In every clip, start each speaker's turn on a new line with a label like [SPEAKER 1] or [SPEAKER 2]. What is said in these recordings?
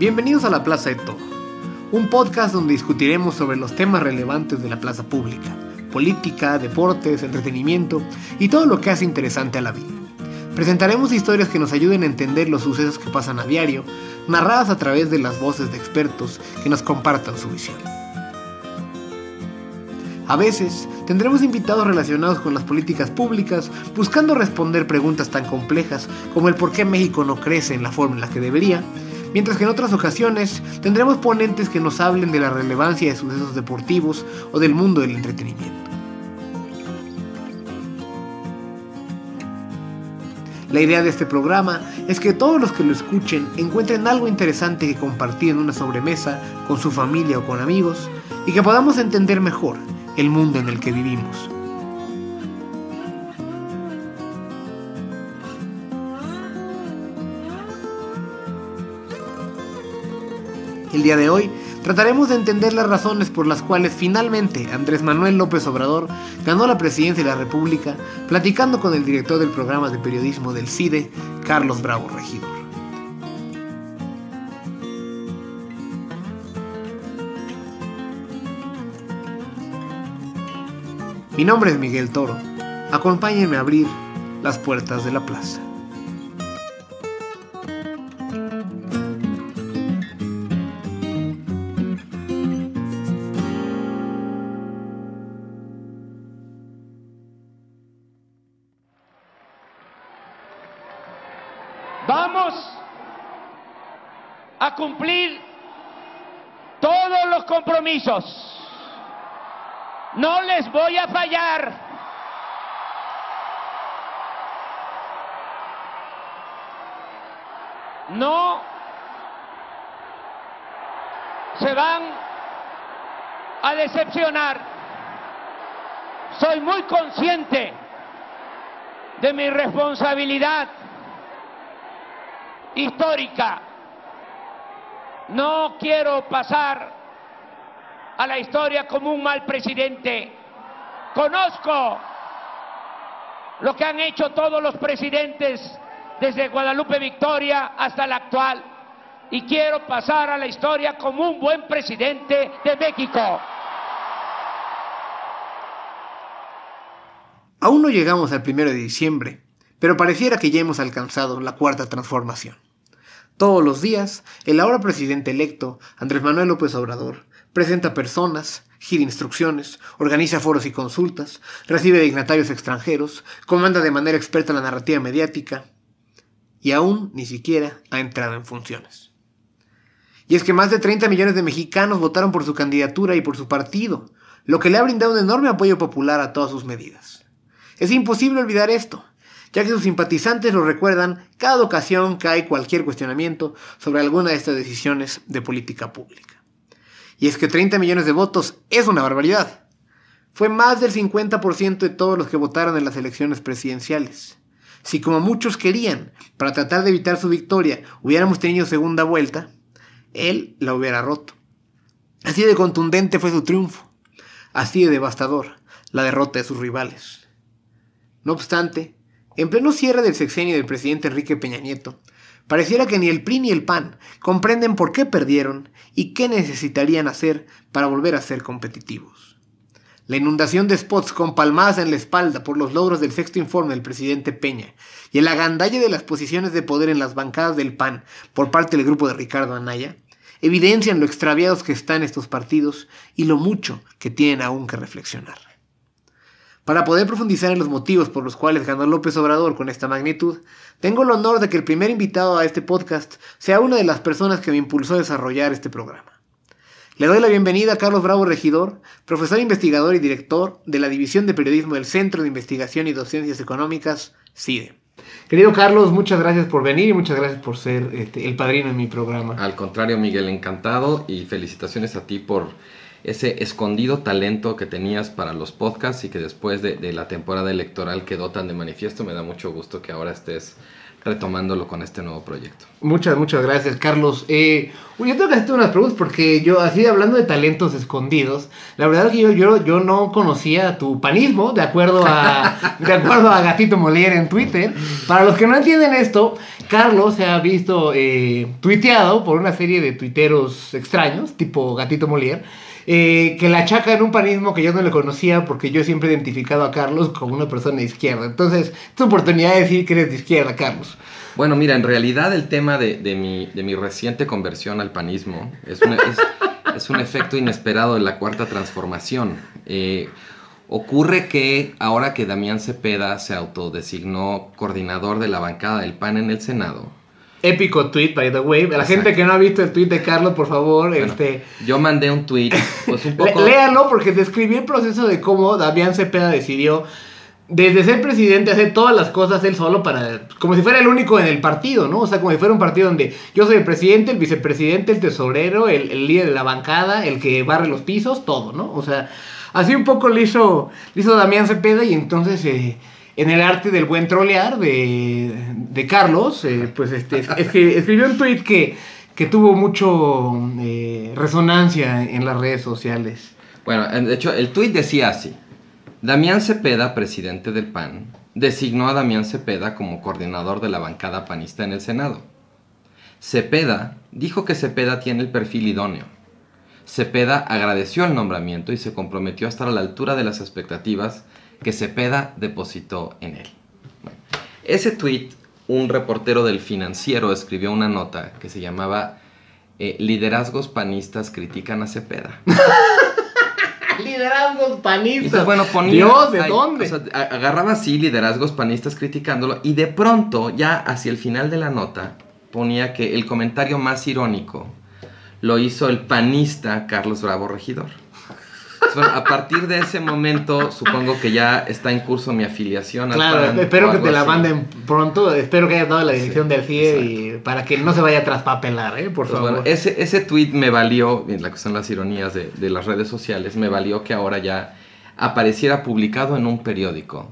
[SPEAKER 1] Bienvenidos a La Plaza de Todo, un podcast donde discutiremos sobre los temas relevantes de la plaza pública, política, deportes, entretenimiento y todo lo que hace interesante a la vida. Presentaremos historias que nos ayuden a entender los sucesos que pasan a diario, narradas a través de las voces de expertos que nos compartan su visión. A veces tendremos invitados relacionados con las políticas públicas buscando responder preguntas tan complejas como el por qué México no crece en la forma en la que debería mientras que en otras ocasiones tendremos ponentes que nos hablen de la relevancia de sucesos deportivos o del mundo del entretenimiento. La idea de este programa es que todos los que lo escuchen encuentren algo interesante que compartir en una sobremesa con su familia o con amigos y que podamos entender mejor el mundo en el que vivimos. El día de hoy trataremos de entender las razones por las cuales finalmente Andrés Manuel López Obrador ganó la presidencia de la República platicando con el director del programa de periodismo del CIDE, Carlos Bravo Regidor. Mi nombre es Miguel Toro. Acompáñenme a abrir las puertas de la plaza.
[SPEAKER 2] No les voy a fallar. No se van a decepcionar. Soy muy consciente de mi responsabilidad histórica. No quiero pasar a la historia como un mal presidente. Conozco lo que han hecho todos los presidentes desde Guadalupe Victoria hasta la actual y quiero pasar a la historia como un buen presidente de México.
[SPEAKER 1] Aún no llegamos al primero de diciembre, pero pareciera que ya hemos alcanzado la cuarta transformación. Todos los días, el ahora presidente electo, Andrés Manuel López Obrador, presenta personas, gira instrucciones, organiza foros y consultas, recibe dignatarios extranjeros, comanda de manera experta la narrativa mediática y aún ni siquiera ha entrado en funciones. Y es que más de 30 millones de mexicanos votaron por su candidatura y por su partido, lo que le ha brindado un enorme apoyo popular a todas sus medidas. Es imposible olvidar esto, ya que sus simpatizantes lo recuerdan cada ocasión que hay cualquier cuestionamiento sobre alguna de estas decisiones de política pública. Y es que 30 millones de votos es una barbaridad. Fue más del 50% de todos los que votaron en las elecciones presidenciales. Si como muchos querían, para tratar de evitar su victoria, hubiéramos tenido segunda vuelta, él la hubiera roto. Así de contundente fue su triunfo, así de devastador la derrota de sus rivales. No obstante, en pleno cierre del sexenio del presidente Enrique Peña Nieto, pareciera que ni el PRI ni el PAN comprenden por qué perdieron y qué necesitarían hacer para volver a ser competitivos. La inundación de spots con palmadas en la espalda por los logros del sexto informe del presidente Peña y el agandalle de las posiciones de poder en las bancadas del PAN por parte del grupo de Ricardo Anaya evidencian lo extraviados que están estos partidos y lo mucho que tienen aún que reflexionar. Para poder profundizar en los motivos por los cuales ganó López Obrador con esta magnitud, tengo el honor de que el primer invitado a este podcast sea una de las personas que me impulsó a desarrollar este programa. Le doy la bienvenida a Carlos Bravo Regidor, profesor investigador y director de la División de Periodismo del Centro de Investigación y Docencias Económicas, CIDE. Querido Carlos, muchas gracias por venir y muchas gracias por ser este, el padrino en mi programa.
[SPEAKER 3] Al contrario, Miguel, encantado y felicitaciones a ti por ese escondido talento que tenías para los podcasts y que después de, de la temporada electoral quedó tan de manifiesto. Me da mucho gusto que ahora estés retomándolo con este nuevo proyecto.
[SPEAKER 1] Muchas, muchas gracias, Carlos. Eh, yo tengo que hacerte unas preguntas porque yo, así hablando de talentos escondidos, la verdad es que yo, yo, yo no conocía tu panismo, de acuerdo a, de acuerdo a Gatito Molière en Twitter. Para los que no entienden esto, Carlos se ha visto eh, tuiteado por una serie de tuiteros extraños, tipo Gatito Molière eh, que la achaca en un panismo que yo no le conocía porque yo siempre he identificado a Carlos como una persona de izquierda. Entonces, es oportunidad de decir que eres de izquierda, Carlos.
[SPEAKER 3] Bueno, mira, en realidad el tema de, mi, de mi, reciente conversión al panismo es un, es, un, efecto inesperado de la cuarta transformación. Eh, ocurre que ahora que Damián Cepeda se autodesignó coordinador de la bancada del PAN en el Senado,
[SPEAKER 1] épico tweet, by the way. La gente que no ha visto el tweet de Carlos, por favor, este...
[SPEAKER 3] Yo mandé un tweet, pues un
[SPEAKER 1] poco... Léalo porque describí el proceso de cómo Damián Cepeda decidió desde ser presidente hacer todas las cosas él solo para como si fuera el único en el partido, ¿no? O sea, como si fuera un partido donde yo soy el presidente, el vicepresidente, el tesorero, el, líder de la bancada, el que barre los pisos, todo, ¿no? O sea, así un poco lo hizo, lo hizo Damián Cepeda y entonces eh, en el arte del buen trolear de, de Carlos, eh, pues este, es, que escribió un tweet que, que tuvo mucho eh, resonancia en las redes sociales.
[SPEAKER 3] Bueno, de hecho, el tweet decía así. Damián Cepeda, presidente del PAN, designó a Damián Cepeda como coordinador de la bancada panista en el Senado. Cepeda dijo que Cepeda tiene el perfil idóneo. Cepeda agradeció el nombramiento y se comprometió a estar a la altura de las expectativas que Cepeda depositó en él. ese tweet, un reportero del financiero escribió una nota que se llamaba eh, Liderazgos panistas critican a Cepeda.
[SPEAKER 1] liderazgos panistas.
[SPEAKER 3] bueno, ponía,
[SPEAKER 1] Dios, ¿de dónde?
[SPEAKER 3] agarraba así liderazgos panistas criticándolo y de pronto, ya hacia el final de la nota, ponía que el comentario más irónico lo hizo el panista Carlos Bravo Regidor a partir de ese momento, supongo que ya está en curso mi afiliación.
[SPEAKER 1] Claro, espero que te la manden pronto. Espero que hayas dado la dirección del CIE y para que no se vaya a traspapelar, ¿eh? por pues favor.
[SPEAKER 3] ese, ese tweet me valió, la que son las ironías de, de las redes sociales, me valió que ahora ya apareciera publicado en un periódico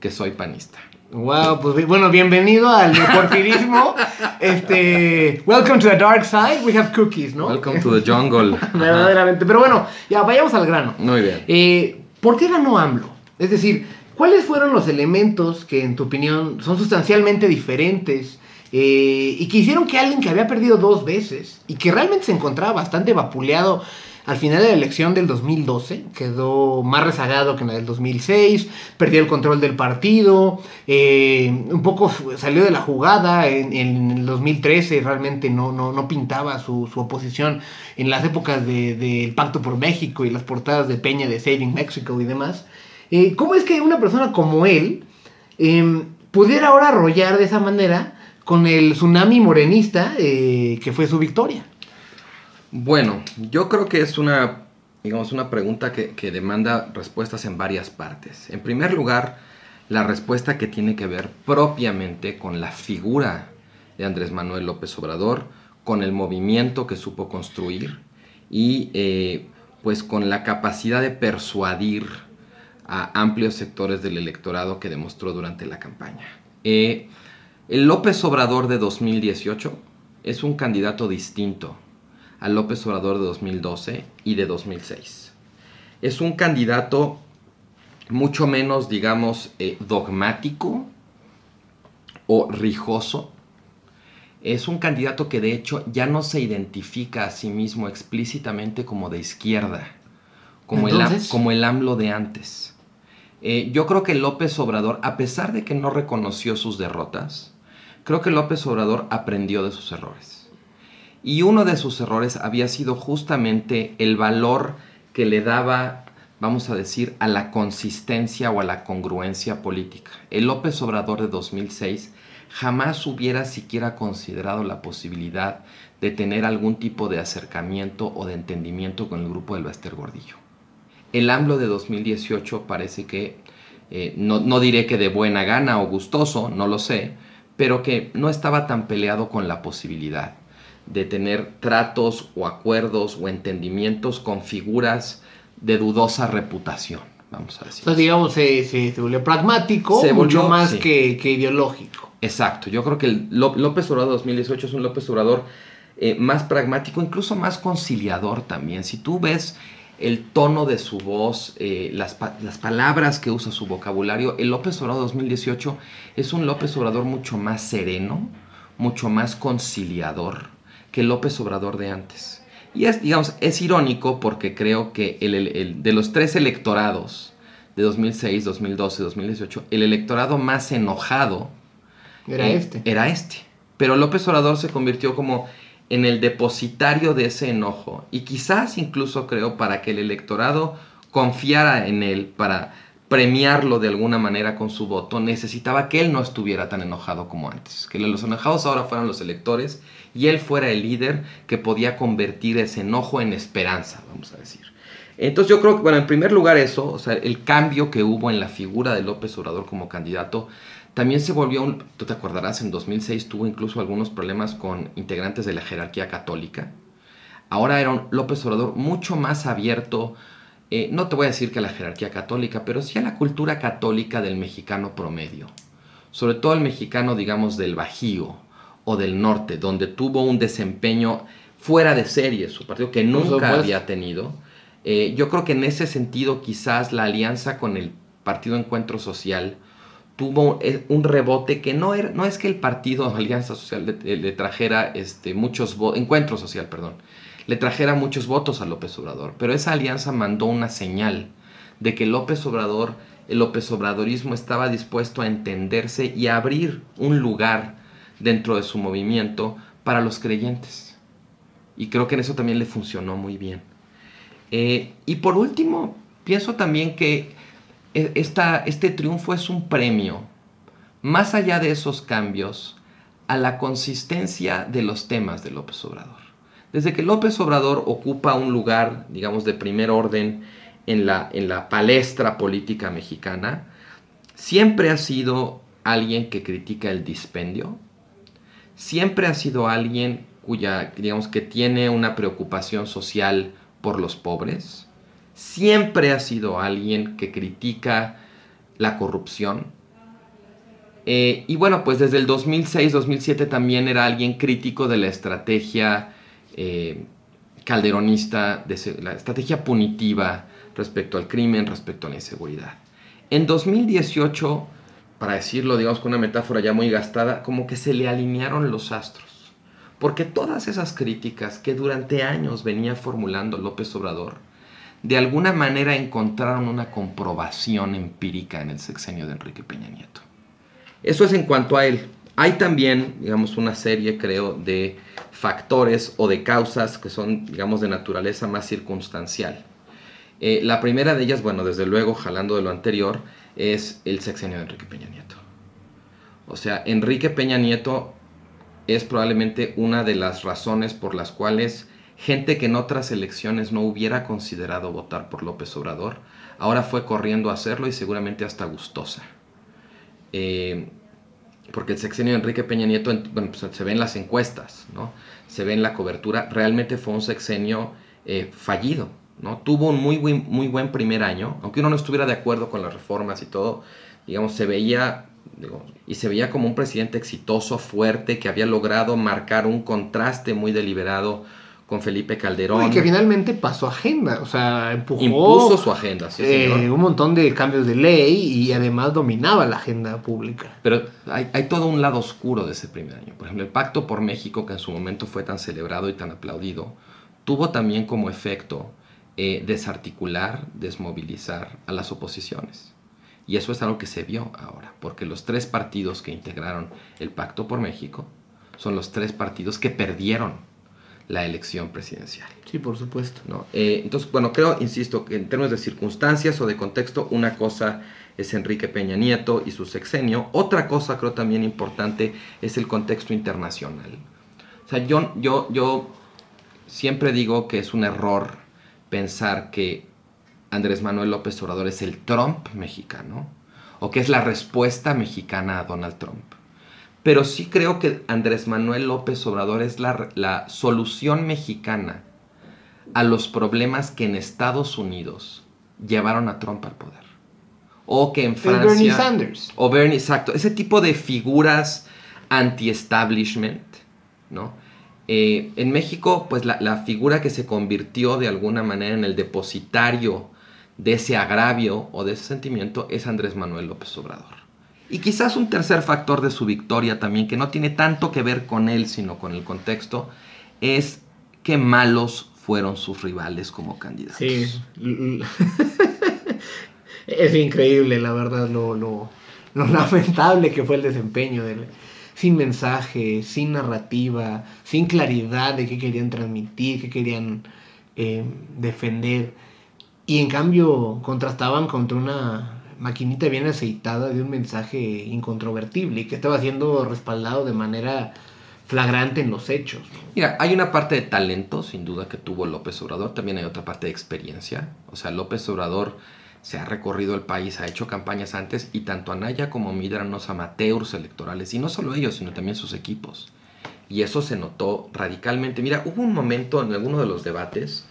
[SPEAKER 3] que soy panista.
[SPEAKER 1] Wow, pues bueno, bienvenido al porfirismo. este, welcome to the dark side. We have cookies, ¿no?
[SPEAKER 3] Welcome to the jungle.
[SPEAKER 1] Verdaderamente. Pero bueno, ya vayamos al grano.
[SPEAKER 3] Muy bien.
[SPEAKER 1] Eh, ¿Por qué ganó AMLO? Es decir, ¿cuáles fueron los elementos que, en tu opinión, son sustancialmente diferentes eh, y que hicieron que alguien que había perdido dos veces y que realmente se encontraba bastante vapuleado al final de la elección del 2012 quedó más rezagado que en la del 2006, perdió el control del partido, eh, un poco salió de la jugada en, el 2013, realmente no, no, pintaba su, oposición en las épocas del Pacto por México y las portadas de Peña de Saving Mexico y demás. Eh, ¿Cómo es que una persona como él em, pudiera ahora arrollar de esa manera con el tsunami morenista eh, que fue su victoria?
[SPEAKER 3] Bueno, yo creo que es una, digamos, una pregunta que, demanda respuestas en varias partes. En primer lugar, la respuesta que tiene que ver propiamente con la figura de Andrés Manuel López Obrador, con el movimiento que supo construir y eh, pues con la capacidad de persuadir a amplios sectores del electorado que demostró durante la campaña. Eh, el López Obrador de 2018 es un candidato distinto a López Obrador de 2012 y de 2006. Es un candidato mucho menos, digamos, eh, dogmático o rijoso. Es un candidato que de hecho ya no se identifica a sí mismo explícitamente como de izquierda, como, el, como el AMLO de antes. Eh, yo creo que López Obrador, a pesar de que no reconoció sus derrotas, creo que López Obrador aprendió de sus errores. Y uno de sus errores había sido justamente el valor que le daba, vamos a decir, a la consistencia o a la congruencia política. El López Obrador de 2006 jamás hubiera siquiera considerado la posibilidad de tener algún tipo de acercamiento o de entendimiento con el grupo del Baster Gordillo. El AMLO de 2018 parece que, eh, no, no diré que de buena gana o gustoso, no lo sé, pero que no estaba tan peleado con la posibilidad de tener tratos o acuerdos o entendimientos con figuras de dudosa reputación, vamos a decir.
[SPEAKER 1] Entonces, digamos, se, se, volvió pragmático,
[SPEAKER 3] Se
[SPEAKER 1] mucho
[SPEAKER 3] volvió-
[SPEAKER 1] más
[SPEAKER 3] sí.
[SPEAKER 1] que, que ideológico.
[SPEAKER 3] Exacto, yo creo que el Ló- López Obrador 2018 es un López Obrador eh, más pragmático, incluso más conciliador también. Si tú ves el tono de su voz, eh, las, pa- las palabras que usa su vocabulario, el López Obrador 2018 es un López Obrador mucho más sereno, mucho más conciliador que López Obrador de antes. Y es, digamos, es irónico porque creo que el- el- el- de los tres electorados de 2006, 2012, 2018, el electorado más enojado
[SPEAKER 1] Era
[SPEAKER 3] eh,
[SPEAKER 1] este.
[SPEAKER 3] Era este. Pero López Obrador se convirtió como en el depositario de ese enojo. Y quizás incluso creo para que el electorado confiara en él, para premiarlo de alguna manera con su voto, necesitaba que él no estuviera tan enojado como antes. Que los enojados ahora fueran los electores y él fuera el líder que podía convertir ese enojo en esperanza, vamos a decir. Entonces yo creo que, bueno, en primer lugar eso, o sea, el cambio que hubo en la figura de López Obrador como candidato, también se volvió un, tú te acordarás, en 2006 tuvo incluso algunos problemas con integrantes de la jerarquía católica. Ahora era un López Obrador mucho más abierto, eh, no te voy a decir que a la jerarquía católica, pero sí a la cultura católica del mexicano promedio. Sobre todo el mexicano, digamos, del Bajío o del norte, donde tuvo un desempeño fuera de serie su partido que nunca había tenido. Eh, yo creo que en ese sentido quizás la alianza con el Partido Encuentro Social tuvo eh, un rebote que no, era, no es que el partido Alianza Social le, le trajera este, muchos votos, Encuentro Social, perdón, le trajera muchos votos a López Obrador, pero esa alianza mandó una señal de que López Obrador, el López Obradorismo estaba dispuesto a entenderse y a abrir un lugar dentro de su movimiento para los creyentes. Y creo que en eso también le funcionó muy bien. Eh, y por último, pienso también que e- esta, este triunfo es un premio, más allá de esos cambios, a la consistencia de los temas de López Obrador. Desde que López Obrador ocupa un lugar, digamos, de primer orden en la, en la palestra política mexicana, siempre ha sido alguien que critica el dispendio, siempre ha sido alguien cuya, digamos, que tiene una preocupación social por los pobres, siempre ha sido alguien que critica la corrupción. Eh, y bueno, pues desde el 2006-2007 también era alguien crítico de la estrategia eh, calderonista, de la estrategia punitiva respecto al crimen, respecto a la inseguridad. En 2018, para decirlo, digamos, con una metáfora ya muy gastada, como que se le alinearon los astros. Porque todas esas críticas que durante años venía formulando López Obrador, de alguna manera encontraron una comprobación empírica en el sexenio de Enrique Peña Nieto. Eso es en cuanto a él. Hay también, digamos, una serie, creo, de factores o de causas que son, digamos, de naturaleza más circunstancial. Eh, la primera de ellas, bueno, desde luego, jalando de lo anterior, es el sexenio de Enrique Peña Nieto. O sea, Enrique Peña Nieto es probablemente una de las razones por las cuales gente que en otras elecciones no hubiera considerado votar por López Obrador, ahora fue corriendo a hacerlo y seguramente hasta gustosa. Eh, porque el sexenio de Enrique Peña Nieto, en- bueno, pues, se ve en las encuestas, ¿no? se ve en la cobertura, realmente fue un sexenio eh, fallido. ¿No? Tuvo un muy buen, muy buen primer año, aunque uno no estuviera de acuerdo con las reformas y todo, digamos, se veía, digo, y se veía como un presidente exitoso, fuerte, que había logrado marcar un contraste muy deliberado con Felipe Calderón.
[SPEAKER 1] Y que finalmente pasó agenda, o sea, empujó
[SPEAKER 3] Impuso su agenda, sí,
[SPEAKER 1] eh,
[SPEAKER 3] señor.
[SPEAKER 1] un montón de cambios de ley y además dominaba la agenda pública.
[SPEAKER 3] Pero hay, hay todo un lado oscuro de ese primer año. Por ejemplo, el Pacto por México, que en su momento fue tan celebrado y tan aplaudido, tuvo también como efecto eh, desarticular, desmovilizar a las oposiciones. Y eso es algo que se vio ahora, porque los tres partidos que integraron el Pacto por México son los tres partidos que perdieron la elección presidencial.
[SPEAKER 1] Sí, por supuesto.
[SPEAKER 3] ¿no? Eh, entonces, bueno, creo, insisto, que en términos de circunstancias o de contexto, una cosa es Enrique Peña Nieto y su sexenio. Otra cosa, creo también importante, es el contexto internacional. O sea, yo, yo, yo siempre digo que es un error pensar que Andrés Manuel López Obrador es el Trump mexicano o que es la respuesta mexicana a Donald Trump. Pero sí creo que Andrés Manuel López Obrador es la, la solución mexicana a los problemas que en Estados Unidos llevaron a Trump al poder. O que en Francia...
[SPEAKER 1] Bernie Sanders.
[SPEAKER 3] O Bernie, exacto. Ese tipo de figuras anti-establishment, ¿no? Eh, en México, pues la, figura que se convirtió de alguna manera en el depositario de ese agravio o de ese sentimiento es Andrés Manuel López Obrador. Y quizás un tercer factor de su victoria también, que no tiene tanto que ver con él, sino con el contexto, es que malos fueron sus rivales como candidatos.
[SPEAKER 1] Sí. es increíble, la verdad, lo, lamentable que fue el desempeño de él. Sin mensaje, sin narrativa, sin claridad de qué querían transmitir, qué querían eh, defender. Y en cambio contrastaban contra una maquinita bien aceitada de un mensaje incontrovertible y que estaba siendo respaldado de manera flagrante en los hechos.
[SPEAKER 3] Mira, hay una parte de talento, sin duda, que tuvo López Obrador, también hay otra parte de experiencia. O sea, López Obrador se ha recorrido el país, ha hecho campañas antes y tanto Anaya como Mid eran unos amateurs electorales, y no solo ellos, sino también sus equipos. Y eso se notó radicalmente. Mira, hubo un momento en alguno de los debates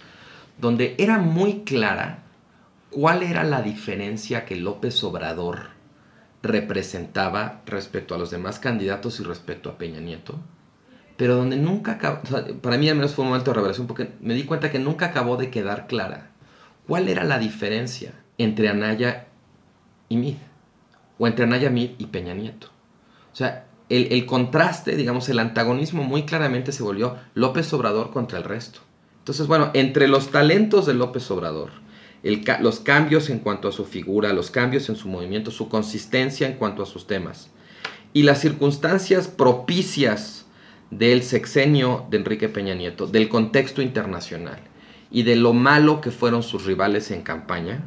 [SPEAKER 3] donde era muy clara cuál era la diferencia que López Obrador representaba respecto a los demás candidatos y respecto a Peña Nieto pero donde nunca acabó, para mí al menos fue un momento de revelación porque me di cuenta que nunca acabó de quedar clara cuál era la diferencia entre Anaya y Mid, o entre Anaya Mid y Peña Nieto. O sea, el, contraste, digamos, el antagonismo muy claramente se volvió López Obrador contra el resto. Entonces, bueno, entre los talentos de López Obrador, los cambios en cuanto a su figura, los cambios en su movimiento, su consistencia en cuanto a sus temas, y las circunstancias propicias del sexenio de Enrique Peña Nieto, del contexto internacional y de lo malo que fueron sus rivales en campaña,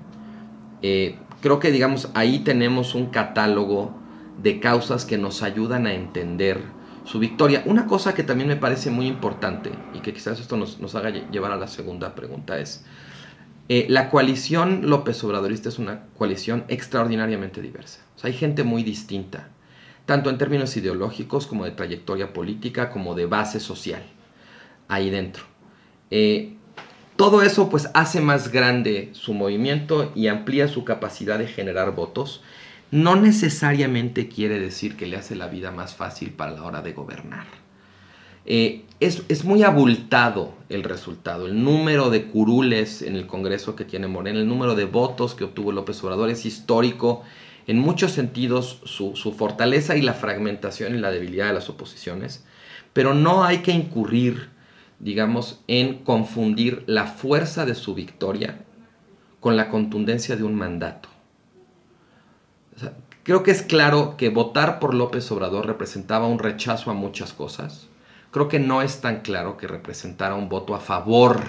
[SPEAKER 3] eh, creo que digamos ahí tenemos un catálogo de causas que nos ayudan a entender su victoria. Una cosa que también me parece muy importante y que quizás esto nos, nos haga llevar a la segunda pregunta es, eh, la coalición López Obradorista es una coalición extraordinariamente diversa. Hay gente muy distinta tanto en términos ideológicos como de trayectoria política, como de base social, ahí dentro. Eh, todo eso pues hace más grande su movimiento y amplía su capacidad de generar votos. No necesariamente quiere decir que le hace la vida más fácil para la hora de gobernar. Eh, es, es, muy abultado el resultado. El número de curules en el Congreso que tiene Morena, el número de votos que obtuvo López Obrador es histórico en muchos sentidos su, fortaleza y la fragmentación y la debilidad de las oposiciones, pero no hay que incurrir, digamos, en confundir la fuerza de su victoria con la contundencia de un mandato. creo que es claro que votar por López Obrador representaba un rechazo a muchas cosas. Creo que no es tan claro que representara un voto a favor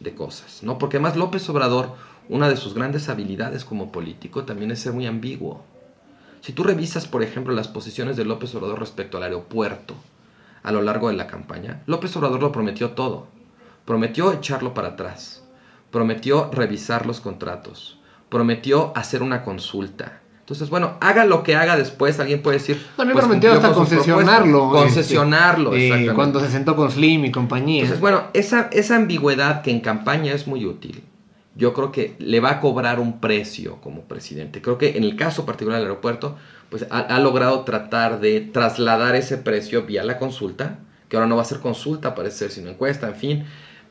[SPEAKER 3] de cosas, ¿no? Porque además López Obrador una de sus grandes habilidades como político también es ser muy ambiguo. Si tú revisas, por ejemplo, las posiciones de López Obrador respecto al aeropuerto a lo largo de la campaña, López Obrador lo prometió todo. Prometió echarlo para atrás, prometió revisar los contratos, prometió hacer una consulta. Entonces, bueno, haga lo que haga después, alguien puede decir.
[SPEAKER 1] También pues, prometió hasta concesionarlo.
[SPEAKER 3] Concesionarlo,
[SPEAKER 1] este, eh, Cuando se sentó con Slim y compañía.
[SPEAKER 3] Entonces, bueno, esa, esa ambigüedad que en campaña es muy útil, yo creo que le va a cobrar un precio como presidente. Creo que en el caso particular del aeropuerto, pues ha, logrado tratar de trasladar ese precio vía la consulta, que ahora no va a ser consulta, parece ser, sino encuesta, en fin.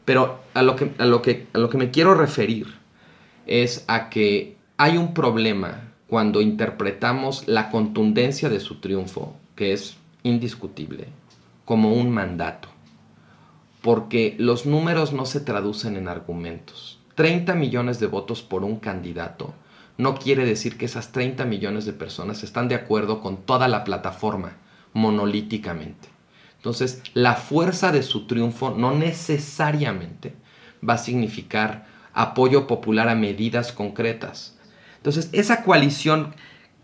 [SPEAKER 3] Pero a lo que, a lo que, a lo que me quiero referir es a que hay un problema cuando interpretamos la contundencia de su triunfo, que es indiscutible, como un mandato. Porque los números no se traducen en argumentos 30 millones de votos por un candidato no quiere decir que esas 30 millones de personas están de acuerdo con toda la plataforma monolíticamente. Entonces, la fuerza de su triunfo no necesariamente va a significar apoyo popular a medidas concretas. Entonces, esa coalición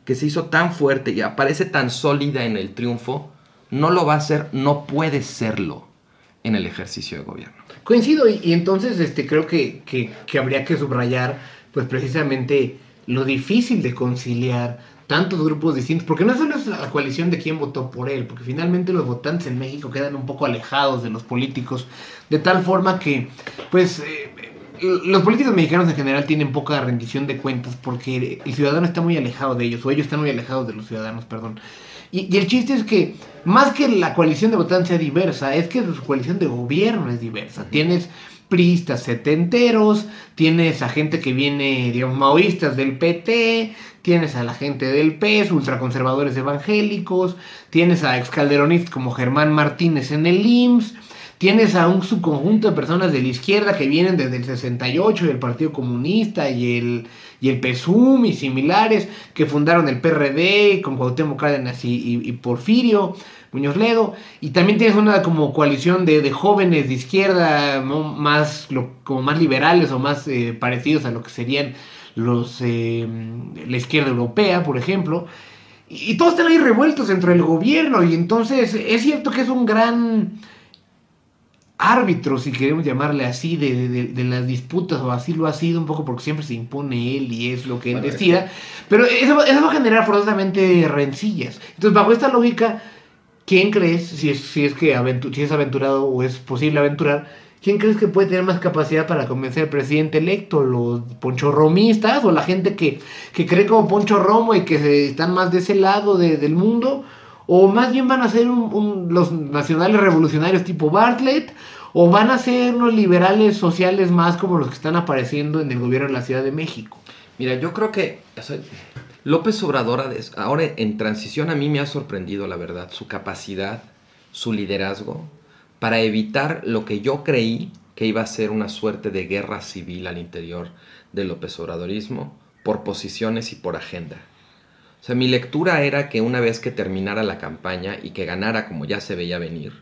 [SPEAKER 3] que se hizo tan fuerte y aparece tan sólida en el triunfo, no lo va a hacer, no puede serlo en el ejercicio de gobierno.
[SPEAKER 1] Coincido y, entonces este, creo que, que, habría que subrayar pues precisamente lo difícil de conciliar tantos grupos distintos, porque no solo es la coalición de quién votó por él, porque finalmente los votantes en México quedan un poco alejados de los políticos, de tal forma que, pues, eh, los políticos mexicanos en general tienen poca rendición de cuentas porque el ciudadano está muy alejado de ellos, o ellos están muy alejados de los ciudadanos, perdón. Y, el chiste es que, más que la coalición de votantes sea diversa, es que su coalición de gobierno es diversa. Tienes priistas setenteros, tienes a gente que viene, digamos, maoístas del PT, tienes a la gente del PES, ultraconservadores evangélicos, tienes a excalderonistas como Germán Martínez en el IMSS, tienes a un subconjunto de personas de la izquierda que vienen desde el 68 y el Partido Comunista y el, y el PSUM y similares, que fundaron el PRD con Cuauhtémoc Cárdenas y, y Porfirio. Muñoz Ledo, y también tienes una como coalición de, jóvenes de izquierda más como más liberales o más eh, parecidos a lo que serían los eh, la izquierda europea, por ejemplo, y, todos están ahí revueltos dentro del gobierno, y entonces es cierto que es un gran árbitro, si queremos llamarle así, de, las disputas, o así lo ha sido un poco porque siempre se impone él y es lo que él decida, pero eso, eso va a generar forzosamente rencillas. Entonces, bajo esta lógica, ¿quién crees, si es, si es que si es aventurado o es posible aventurar, quién crees que puede tener más capacidad para convencer al presidente electo? ¿Los ponchorromistas o la gente que, cree como Poncho Romo y que están más de ese lado del mundo? ¿O más bien van a ser los nacionales revolucionarios tipo Bartlett? ¿O van a ser los liberales sociales más como los que están apareciendo en el gobierno de la Ciudad de México?
[SPEAKER 3] Mira, yo creo que López Obrador, ahora en transición, a mí me ha sorprendido, la verdad, su capacidad, su liderazgo, para evitar lo que yo creí que iba a ser una suerte de guerra civil al interior del López Obradorismo, por posiciones y por agenda. O sea, mi lectura era que una vez que terminara la campaña y que ganara como ya se veía venir,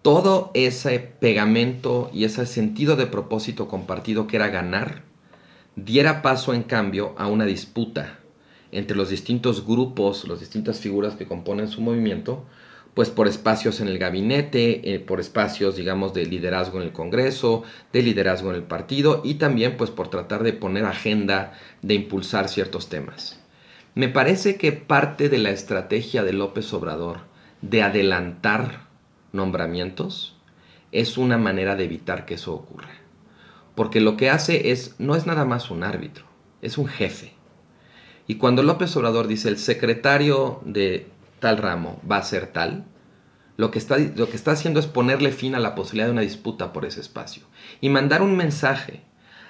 [SPEAKER 3] todo ese pegamento y ese sentido de propósito compartido que era ganar, diera paso en cambio a una disputa entre los distintos grupos, las distintas figuras que componen su movimiento, pues por espacios en el gabinete, eh, por espacios, digamos, de liderazgo en el Congreso, de liderazgo en el partido y también pues por tratar de poner agenda, de impulsar ciertos temas. Me parece que parte de la estrategia de López Obrador de adelantar nombramientos es una manera de evitar que eso ocurra. Porque lo que hace es, no es nada más un árbitro, es un jefe. Y cuando López Obrador dice el secretario de tal ramo va a ser tal, lo que, está, lo que está haciendo es ponerle fin a la posibilidad de una disputa por ese espacio y mandar un mensaje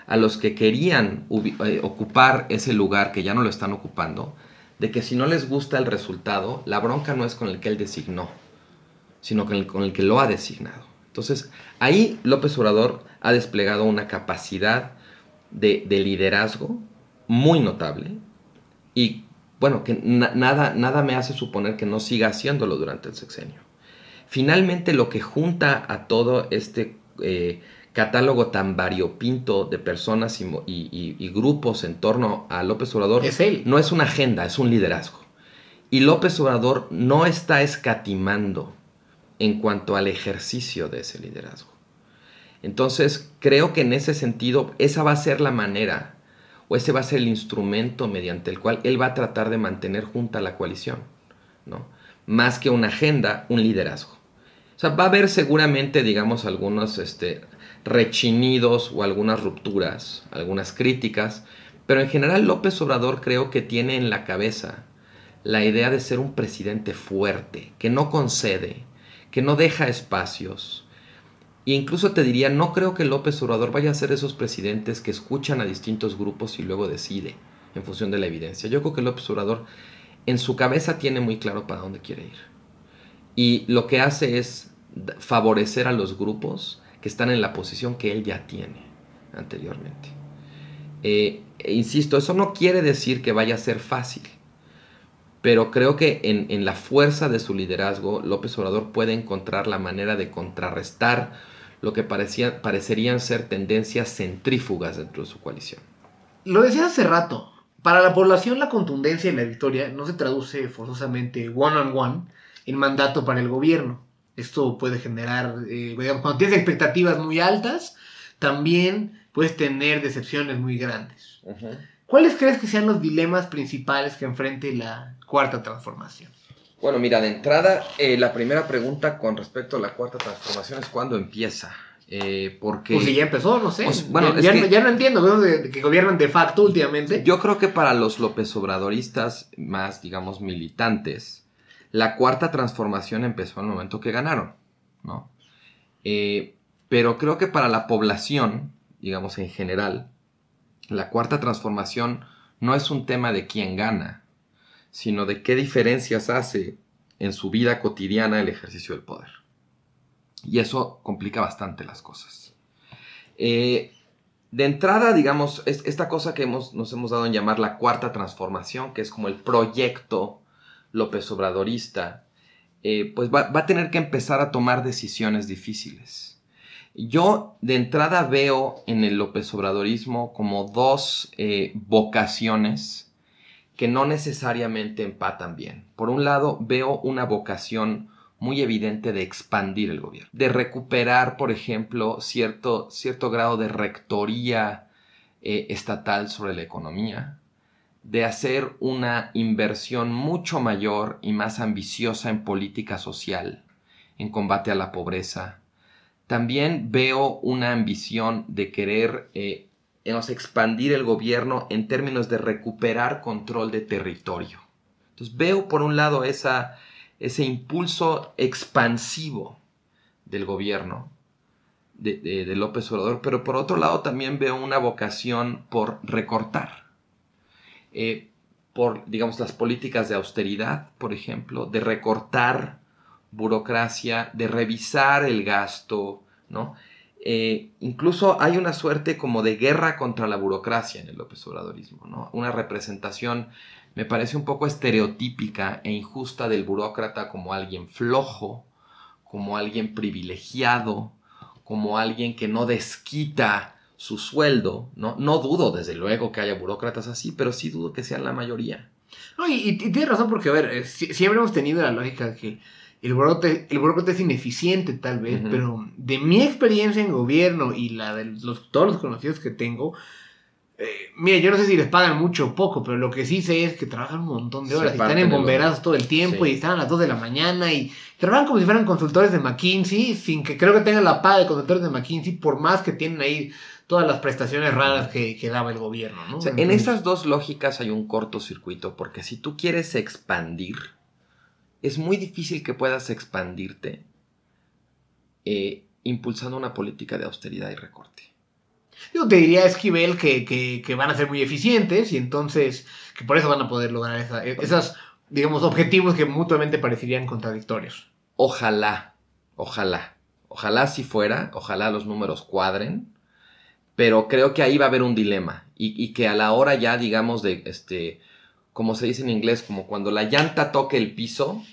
[SPEAKER 3] a los que querían eh, ocupar ese lugar que ya no lo están ocupando, de que si no les gusta el resultado, la bronca no es con el que él designó, sino con el, con el que lo ha designado. Entonces, ahí López Obrador ha desplegado una capacidad de, de liderazgo muy notable y bueno, que nada, nada me hace suponer que no siga haciéndolo durante el sexenio. Finalmente, lo que junta a todo este eh, catálogo tan variopinto de personas y, grupos en torno a López Obrador no es una agenda, es un liderazgo. Y López Obrador no está escatimando en cuanto al ejercicio de ese liderazgo. Entonces, creo que en ese sentido, esa va a ser la manera o ese va a ser el instrumento mediante el cual él va a tratar de mantener junta la coalición, ¿no? Más que una agenda, un liderazgo. O sea, va a haber seguramente, digamos, algunos este, rechinidos o algunas rupturas, algunas críticas, pero en general López Obrador creo que tiene en la cabeza la idea de ser un presidente fuerte, que no concede, que no deja espacios, e incluso te diría, no creo que López Obrador vaya a ser esos presidentes que escuchan a distintos grupos y luego decide en función de la evidencia. Yo creo que López Obrador en su cabeza tiene muy claro para dónde quiere ir. Y lo que hace es favorecer a los grupos que están en la posición que él ya tiene anteriormente. Eh, e insisto, eso no quiere decir que vaya a ser fácil, pero creo que en, en la fuerza de su liderazgo, López Obrador puede encontrar la manera de contrarrestar lo que parecía, parecerían ser tendencias centrífugas dentro de su coalición.
[SPEAKER 1] Lo decía hace rato, para la población la contundencia y la victoria no se traduce forzosamente one on one en mandato para el gobierno. Esto puede generar, eh, cuando tienes expectativas muy altas, también puedes tener decepciones muy grandes. ¿Cuáles crees que sean los dilemas principales que enfrente la cuarta transformación?
[SPEAKER 3] Bueno, mira, de entrada, eh, la primera pregunta con respecto a la cuarta transformación es cuándo empieza. Eh, porque...
[SPEAKER 1] Pues si ya empezó, no sé.
[SPEAKER 3] Pues, bueno,
[SPEAKER 1] ya,
[SPEAKER 3] es
[SPEAKER 1] ya-
[SPEAKER 3] que-
[SPEAKER 1] ya no entiendo, veo de- que gobiernan de facto últimamente.
[SPEAKER 3] Yo creo que para los López Obradoristas más, digamos, militantes, la cuarta transformación empezó en el momento que ganaron, ¿no? Eh, pero creo que para la población, digamos, en general, la cuarta transformación no es un tema de quién gana, sino de qué diferencias hace en su vida cotidiana el ejercicio del poder. Y eso complica bastante las cosas. Eh, de entrada, digamos, es- esta cosa que hemos, nos hemos dado en llamar la cuarta transformación, que es como el proyecto López Obradorista, eh, pues va, va a tener que empezar a tomar decisiones difíciles. Yo de entrada veo en el López Obradorismo como dos eh, vocaciones que no necesariamente empatan bien. Por un lado, veo una vocación muy evidente de expandir el gobierno, de recuperar, por ejemplo, cierto, cierto grado de rectoría eh, estatal sobre la economía, de hacer una inversión mucho mayor y más ambiciosa en política social, en combate a la pobreza. También veo una ambición de querer eh, digamos, expandir el gobierno en términos de recuperar control de territorio. Entonces veo por un lado esa, ese impulso expansivo del gobierno de, de- López Obrador, pero por otro lado también veo una vocación por recortar, Eh, por, digamos, las políticas de austeridad, por ejemplo, de recortar burocracia, de revisar el gasto, ¿no? Eh, incluso hay una suerte como de guerra contra la burocracia en el López Obradorismo, ¿no? Una representación, me parece un poco estereotípica e injusta del burócrata como alguien flojo, como alguien privilegiado, como alguien que no desquita su sueldo, ¿no? No dudo, desde luego, que haya burócratas así, pero sí dudo que sean la mayoría.
[SPEAKER 1] No, y, tienes razón porque, a ver, eh, si- siempre hemos tenido la lógica que el burócrata, el burócrata es ineficiente tal vez,
[SPEAKER 3] Ujú.
[SPEAKER 1] pero de mi experiencia en gobierno y la de los, todos los conocidos que tengo, eh, mira, yo no sé si les pagan mucho o poco, pero lo que sí sé es que trabajan un montón de horas y están
[SPEAKER 3] el
[SPEAKER 1] embomberados
[SPEAKER 3] lomo.
[SPEAKER 1] todo el tiempo
[SPEAKER 3] Sí.
[SPEAKER 1] y están a las 2 de la mañana y trabajan como si fueran consultores de McKinsey, sin que creo que tengan la paga de consultores de McKinsey, por más que tienen ahí todas las prestaciones raras que, que daba el gobierno, ¿no?
[SPEAKER 3] O sea, en estas dos lógicas hay un cortocircuito, porque si tú quieres expandir, es muy difícil que puedas expandirte eh, impulsando una política de austeridad y recorte.
[SPEAKER 1] Yo te diría, Esquivel, que, que, que van a ser muy eficientes y entonces que por eso van a poder lograr esa- esos, digamos, objetivos que mutuamente parecerían contradictorios.
[SPEAKER 3] Ojalá, ojalá, ojalá si fuera, ojalá los números cuadren, pero creo que ahí va a haber un dilema y, y que a la hora ya, digamos, de, este, como se dice en inglés, como cuando la llanta toque el piso,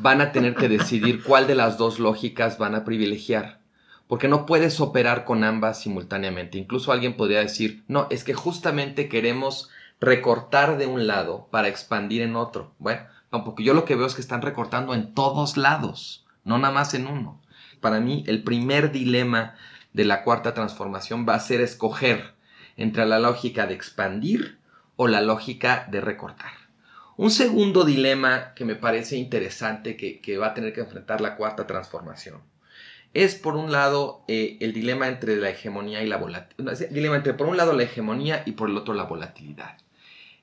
[SPEAKER 3] van a tener que decidir cuál de las dos lógicas van a privilegiar. Porque no puedes operar con ambas simultáneamente. Incluso alguien podría decir, no, es que justamente queremos recortar de un lado para expandir en otro. Bueno, no, porque yo lo que veo es que están recortando en todos lados, no nada más en uno. Para mí, el primer dilema de la cuarta transformación va a ser escoger entre la lógica de expandir o la lógica de recortar. Un segundo dilema que me parece interesante que, va a tener que enfrentar la cuarta transformación es por un lado eh, el dilema entre la hegemonía y la volatilidad. dilema entre por un lado la hegemonía y por el otro la volatilidad.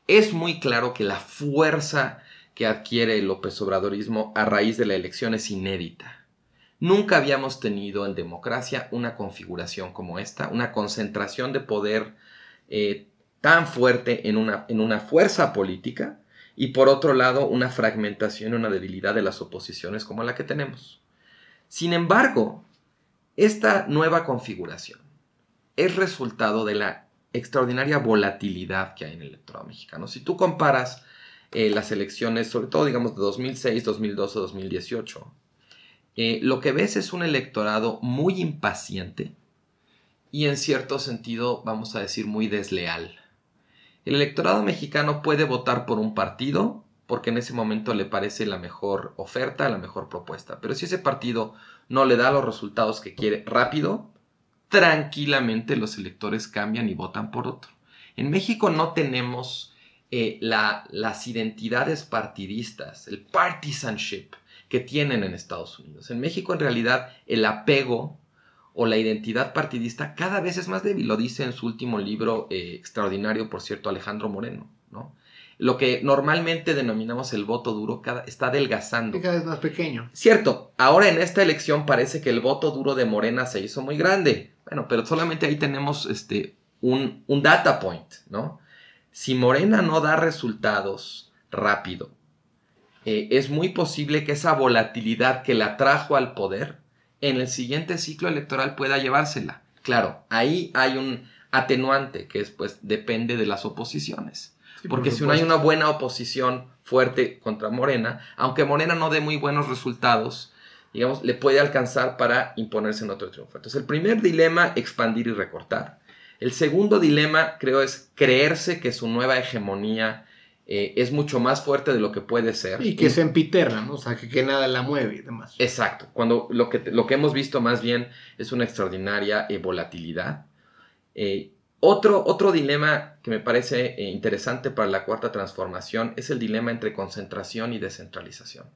[SPEAKER 3] Es muy claro que la fuerza que adquiere el López Obradorismo a raíz de la elección es inédita. Nunca habíamos tenido en democracia una configuración como esta, una concentración de poder eh, tan fuerte en una, en una fuerza política y por otro lado una fragmentación y una debilidad de las oposiciones como la que tenemos. Sin embargo, esta nueva configuración es resultado de la extraordinaria volatilidad que hay en el electorado mexicano. Si tú comparas eh, las elecciones, sobre todo digamos de 2006, 2012, 2018, eh, lo que ves es un electorado muy impaciente y en cierto sentido, vamos a decir, muy desleal. El electorado mexicano puede votar por un partido porque en ese momento le parece la mejor oferta, la mejor propuesta. Pero si ese partido no le da los resultados que quiere rápido, tranquilamente los electores cambian y votan por otro. En México no tenemos eh, las identidades partidistas, el partisanship que tienen en Estados Unidos. En México en realidad el apego o la identidad partidista cada vez es más débil, lo dice en su último libro eh, extraordinario, por cierto, Alejandro Moreno. ¿no? Lo que normalmente denominamos el voto duro cada, está adelgazando.
[SPEAKER 1] cada vez más pequeño.
[SPEAKER 3] Cierto, ahora en esta elección parece que el voto duro de Morena se hizo muy grande. Bueno, pero solamente ahí tenemos este, un, un data point, ¿no? Si Morena no da resultados rápido, eh, es muy posible que esa volatilidad que la trajo al poder en el siguiente ciclo electoral pueda llevársela. Claro, ahí hay un atenuante que es, pues, depende de las oposiciones. Porque si no hay una buena oposición fuerte contra Morena, aunque Morena no dé muy buenos resultados, digamos, le puede alcanzar para imponerse en otro triunfo. Entonces, el primer dilema, expandir y recortar. El segundo dilema, creo, es creerse que su nueva hegemonía eh, es mucho más fuerte de lo que puede ser.
[SPEAKER 1] Y que se empiterna, ¿no? O sea, que, nada la mueve y demás.
[SPEAKER 3] Exacto. Cuando lo que, lo que hemos visto más bien es una extraordinaria eh, volatilidad. Eh, otro, otro, dilema que me parece interesante para la cuarta transformación es el dilema entre concentración y descentralización.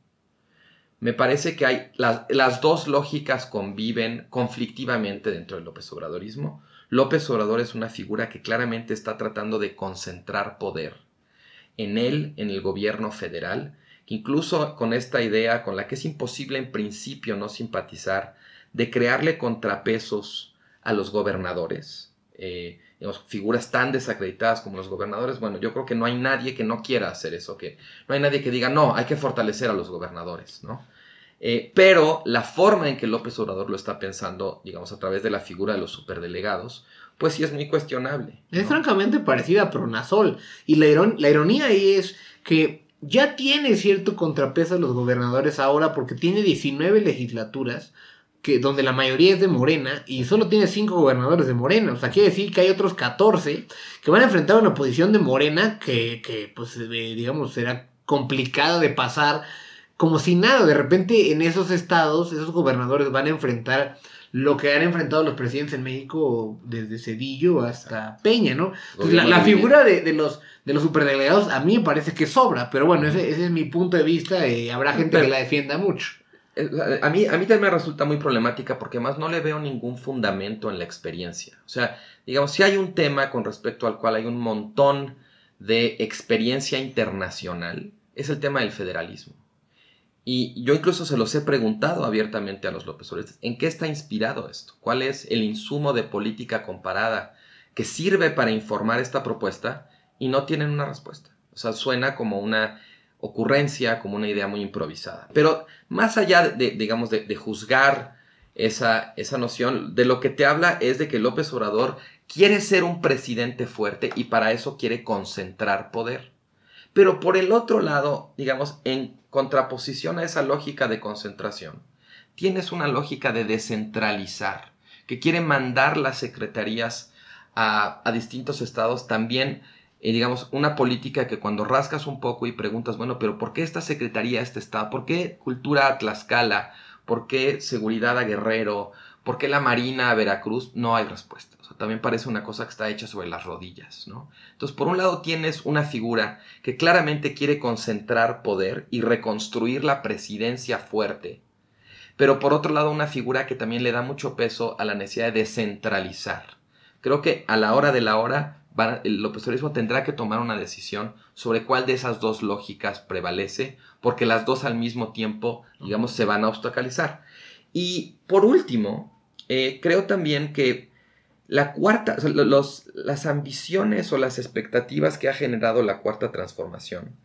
[SPEAKER 3] Me parece que hay las dos lógicas conviven conflictivamente dentro del López Obradorismo. López Obrador es una figura que claramente está tratando de concentrar poder en él, en el gobierno federal, que incluso con esta idea con la que es imposible en principio no simpatizar, de crearle contrapesos a los gobernadores, eh, figuras tan desacreditadas como los gobernadores, bueno, yo creo que no hay nadie que no quiera hacer eso, que no hay nadie que diga, no, hay que fortalecer a los gobernadores, ¿no? Eh, pero la forma en que López Obrador lo está pensando, digamos, a través de la figura de los superdelegados, pues sí es muy cuestionable.
[SPEAKER 1] Es francamente parecida a Pronasol. Y la, la ironía ahí es que ya tiene cierto contrapeso a los gobernadores ahora porque tiene 19 legislaturas que, donde la mayoría es de Morena y solo tiene 5 gobernadores de Morena. O sea, quiere decir que hay otros 14 que van a enfrentar una posición de Morena que, que pues, eh, digamos, será complicada de pasar como si nada. De repente en esos estados, esos gobernadores van a enfrentar lo que han enfrentado los presidentes en México desde Cedillo hasta Peña, ¿no? la, figura de, los, de los superdelegados a mí me parece que sobra, pero bueno, ese, es mi punto de vista y habrá gente que la defienda mucho.
[SPEAKER 3] Eh, a mí, a mí también me resulta muy problemática porque más no le veo ningún fundamento en la experiencia. O sea, digamos, si hay un tema con respecto al cual hay un montón de experiencia internacional, es el tema del federalismo. Y yo incluso se los he preguntado abiertamente a los López Obrador, ¿en qué está inspirado esto? ¿Cuál es el insumo de política comparada que sirve para informar esta propuesta? Y no tienen una respuesta. O sea, suena como una ocurrencia, como una idea muy improvisada. Pero más allá de, digamos, de, juzgar esa, esa noción, de lo que te habla es de que López Obrador quiere ser un presidente fuerte y para eso quiere concentrar poder. Pero por el otro lado, digamos, en contraposición a esa lógica de concentración, tienes una lógica de descentralizar, que quiere mandar las secretarías a, distintos estados también, eh, digamos, una política que cuando rascas un poco y preguntas, bueno, pero ¿por qué esta secretaría este estado? ¿Por qué cultura a Tlaxcala? ¿Por qué seguridad a Guerrero? ¿Por qué la Marina a Veracruz? No hay respuesta. también parece una cosa que está hecha sobre las rodillas, ¿no? Entonces, por un lado tienes una figura que claramente quiere concentrar poder y reconstruir la presidencia fuerte, pero por otro lado una figura que también le da mucho peso a la necesidad de descentralizar. Creo que a la hora de la hora el oposicionismo tendrá que tomar una decisión sobre cuál de esas dos lógicas prevalece, porque las dos al mismo tiempo, digamos, se van a obstaculizar. Y por último, eh, creo también que la cuarta, las ambiciones o las expectativas que ha generado la cuarta transformación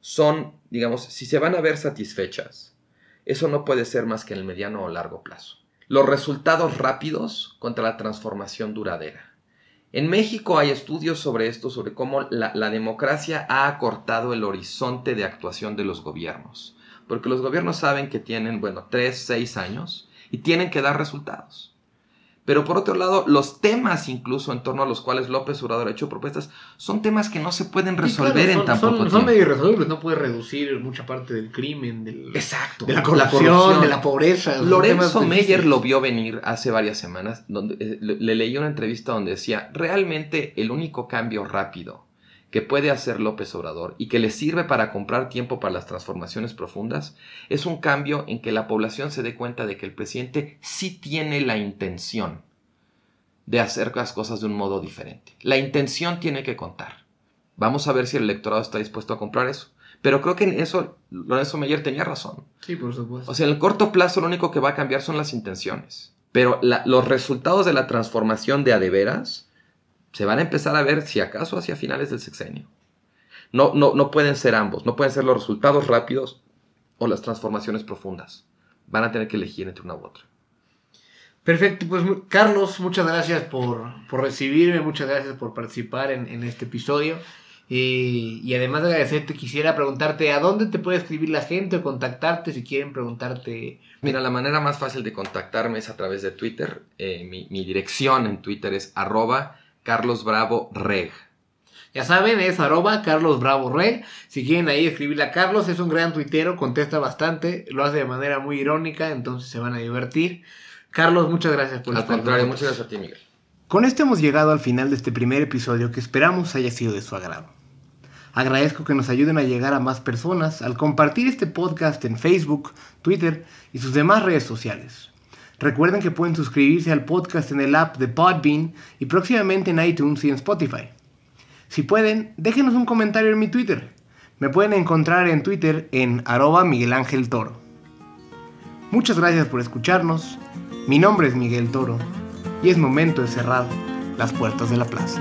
[SPEAKER 3] son, digamos, si se van a ver satisfechas, eso no puede ser más que en el mediano o largo plazo. Los resultados rápidos contra la transformación duradera. En México hay estudios sobre esto, sobre cómo la, la democracia ha acortado el horizonte de actuación de los gobiernos. Porque los gobiernos saben que tienen, bueno, tres, seis años y tienen que dar resultados. Pero por otro lado, los temas incluso en torno a los cuales López Obrador ha hecho propuestas son temas que no se pueden resolver en tan poco
[SPEAKER 1] son,
[SPEAKER 3] tiempo.
[SPEAKER 1] Son medio no puede reducir mucha parte del crimen, del,
[SPEAKER 3] Exacto.
[SPEAKER 1] de la corrupción, de la pobreza. son
[SPEAKER 3] Lorenzo Meyer lo vio venir hace varias semanas, donde eh, le, le leí una entrevista donde decía, realmente el único cambio rápido que puede hacer López Obrador y que le sirve para comprar tiempo para las transformaciones profundas es un cambio en que la población se dé cuenta de que el presidente sí tiene la intención de hacer las cosas de un modo diferente. La intención tiene que contar. Vamos a ver si el electorado está dispuesto a comprar eso. Pero creo que en eso Lorenzo Meyer tenía razón.
[SPEAKER 1] Sí, por supuesto.
[SPEAKER 3] O sea, en el corto plazo lo único que va a cambiar son las intenciones. Pero la- los resultados de la transformación de a de veras se van a empezar a ver, si acaso, hacia finales del sexenio. No, no, no pueden ser ambos. No pueden ser los resultados rápidos o las transformaciones profundas. Van a tener que elegir entre una u otra.
[SPEAKER 1] Perfecto, pues Carlos, muchas gracias por, por recibirme, muchas gracias por participar en, en este episodio. Y, y además de agradecerte, quisiera preguntarte a dónde te puede escribir la gente o contactarte si quieren preguntarte.
[SPEAKER 3] Mira, la manera más fácil de contactarme es a través de Twitter. Eh, mi, mi dirección en Twitter es arroba carlosbravoreg.
[SPEAKER 1] Ya saben, es arroba Carlos Bravo Rey. Si quieren ahí escribirle a Carlos, es un gran tuitero, contesta bastante, lo hace de manera muy irónica, entonces se van a divertir. Carlos, muchas gracias por
[SPEAKER 3] Al
[SPEAKER 1] estar con
[SPEAKER 3] contrario,
[SPEAKER 1] nosotros.
[SPEAKER 3] muchas gracias a ti, Miguel.
[SPEAKER 1] Con esto hemos llegado al final de este primer episodio que esperamos haya sido de su agrado. Agradezco que nos ayuden a llegar a más personas al compartir este podcast en Facebook, Twitter y sus demás redes sociales. Recuerden que pueden suscribirse al podcast en el app de Podbean y próximamente en iTunes y en Spotify. Si pueden, déjenos un comentario en mi Twitter. Me pueden encontrar en Twitter en arroba Miguel Ángel Toro. Muchas gracias por escucharnos. Mi nombre es Miguel Toro y es momento de cerrar las puertas de la plaza.